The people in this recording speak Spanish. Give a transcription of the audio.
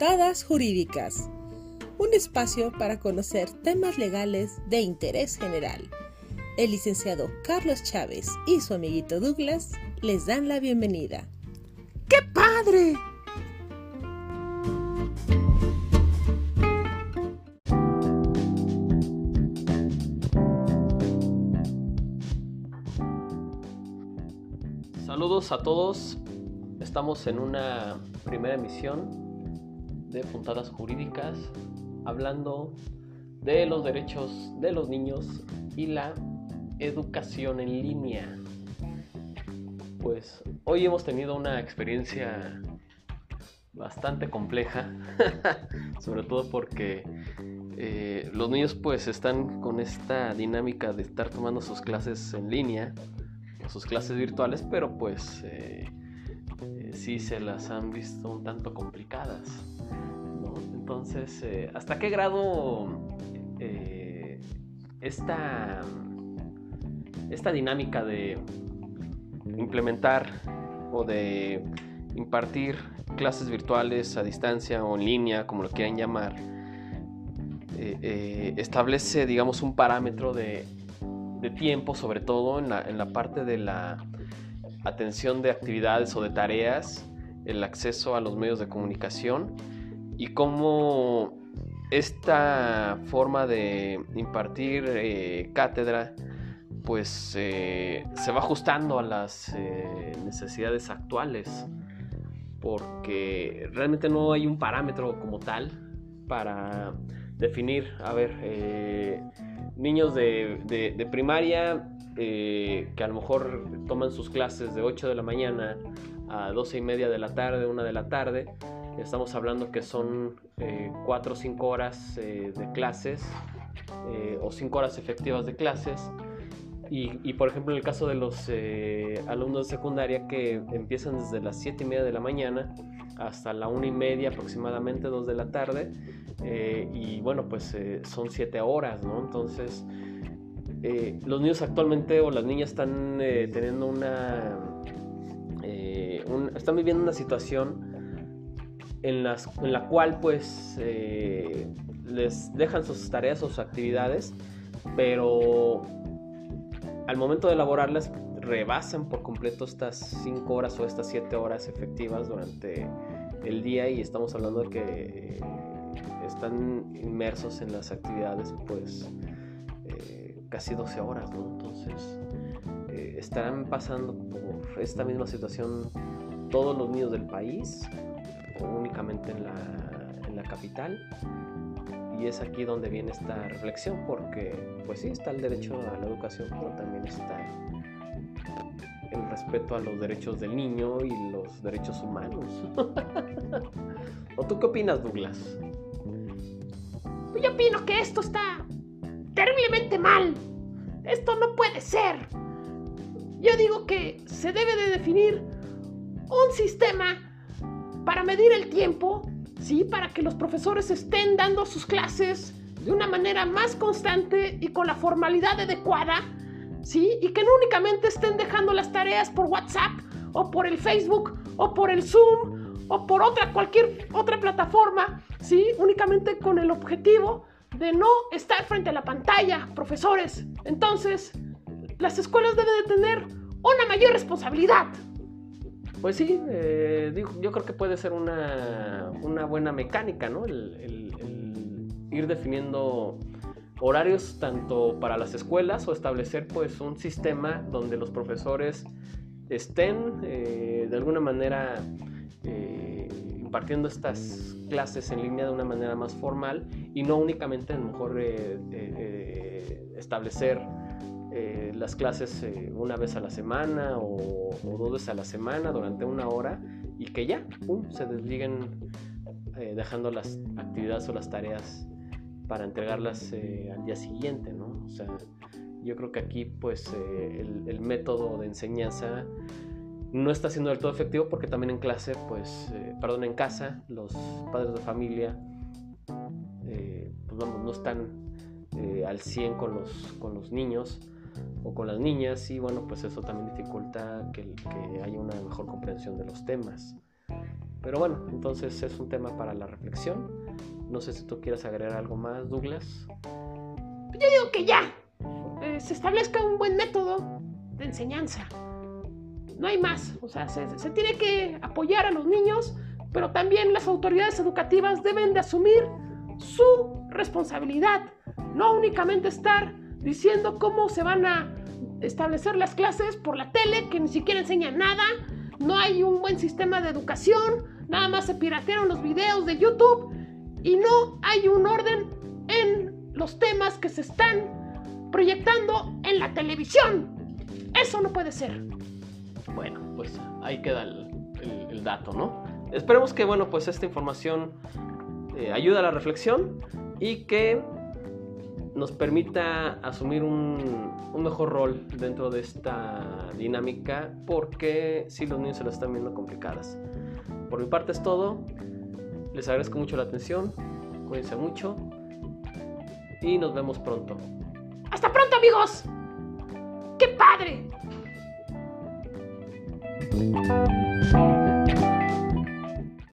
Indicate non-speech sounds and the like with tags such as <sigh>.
Puntadas Jurídicas, un espacio para conocer temas legales de interés general. El licenciado Carlos Chávez y su amiguito Douglas les dan la bienvenida. ¡Qué padre! Saludos a todos. Estamos en una primera emisión de puntadas jurídicas hablando de los derechos de los niños y la educación en línea. Pues hoy hemos tenido una experiencia bastante compleja, <laughs> sobre todo porque eh, los niños pues están con esta dinámica de estar tomando sus clases en línea, sus clases virtuales, pero pues eh, eh, sí se las han visto un tanto complicadas. Entonces, eh, ¿hasta qué grado eh, esta, esta dinámica de implementar o de impartir clases virtuales a distancia o en línea, como lo quieran llamar, eh, establece, digamos, un parámetro de, tiempo, sobre todo en la, en la parte de la atención de actividades o de tareas, el acceso a los medios de comunicación y cómo esta forma de impartir eh, cátedra pues eh, se va ajustando a las eh, necesidades actuales porque realmente no hay un parámetro como tal para definir, a ver, niños de, de primaria que a lo mejor toman sus clases de 8 de la mañana a 12 y media de la tarde, 1 de la tarde, Estamos hablando que son 4 o 5 horas eh, de clases eh, o 5 horas efectivas de clases. Y, por ejemplo en el caso de los eh, alumnos de secundaria que empiezan desde las 7 y media de la mañana hasta la 1 y media aproximadamente, 2 de la tarde. y bueno, pues son 7 horas, ¿no? Entonces los niños actualmente o las niñas están teniendo una... están viviendo una situación en, las, en la cual pues eh, les dejan sus tareas sus actividades, pero al momento de elaborarlas rebasan por completo estas 5 horas o estas 7 horas efectivas durante el día y estamos hablando de que eh, están inmersos en las actividades pues eh, casi 12 horas, ¿no? Entonces estarán pasando por esta misma situación todos los niños del país únicamente en la, en la capital. Y es aquí donde viene esta reflexión, porque pues sí, está el derecho a la educación, pero también está el respeto a los derechos del niño y los derechos humanos. <laughs> ¿O tú qué opinas, Douglas? Yo opino que esto está terriblemente mal. Esto no puede ser. Yo digo que se debe de definir un sistema para medir el tiempo, ¿sí? Para que los profesores estén dando sus clases de una manera más constante y con la formalidad adecuada, ¿sí? Y que no únicamente estén dejando las tareas por WhatsApp o por el Facebook o por el Zoom o por otra cualquier otra plataforma, ¿sí? Únicamente con el objetivo de no estar frente a la pantalla, profesores. Entonces, las escuelas deben de tener una mayor responsabilidad. Pues sí, eh, yo creo que puede ser una, buena mecánica, ¿no? El, ir definiendo horarios tanto para las escuelas o establecer pues un sistema donde los profesores estén eh, de alguna manera eh, impartiendo estas clases en línea de una manera más formal y no únicamente a lo mejor establecer eh, las clases eh, una vez a la semana o, dos veces a la semana durante una hora y que ya, se desliguen eh, dejando las actividades o las tareas para entregarlas al día siguiente, ¿no? O sea, yo creo que aquí pues el, el, método de enseñanza no está siendo del todo efectivo porque también en clase, pues, perdón, en casa, los padres de familia, pues vamos, no están al 100 con los, con los niños o con las niñas y bueno, pues eso también dificulta que, haya una mejor comprensión de los temas. Pero bueno, entonces es un tema para la reflexión. No sé si tú quieres agregar algo más, Douglas. Yo digo que ya. eh, se establezca un buen método de enseñanza. No hay más. O sea, se, se tiene que apoyar a los niños, pero también las autoridades educativas deben de asumir su responsabilidad. No únicamente estar diciendo cómo se van a establecer las clases por la tele, que ni siquiera enseñan nada. No hay un buen sistema de educación. Nada más se piratearon los videos de YouTube. Y no hay un orden en los temas que se están proyectando en la televisión. Eso no puede ser. Bueno, pues ahí queda el dato, ¿no? Esperemos que, bueno, pues esta información eh, ayude a la reflexión y que nos permita asumir un, un mejor rol dentro de esta dinámica porque si los niños se las están viendo complicadas. Por mi parte es todo. Les agradezco mucho la atención. Cuídense mucho. Y nos vemos pronto. Hasta pronto amigos. ¡Qué padre!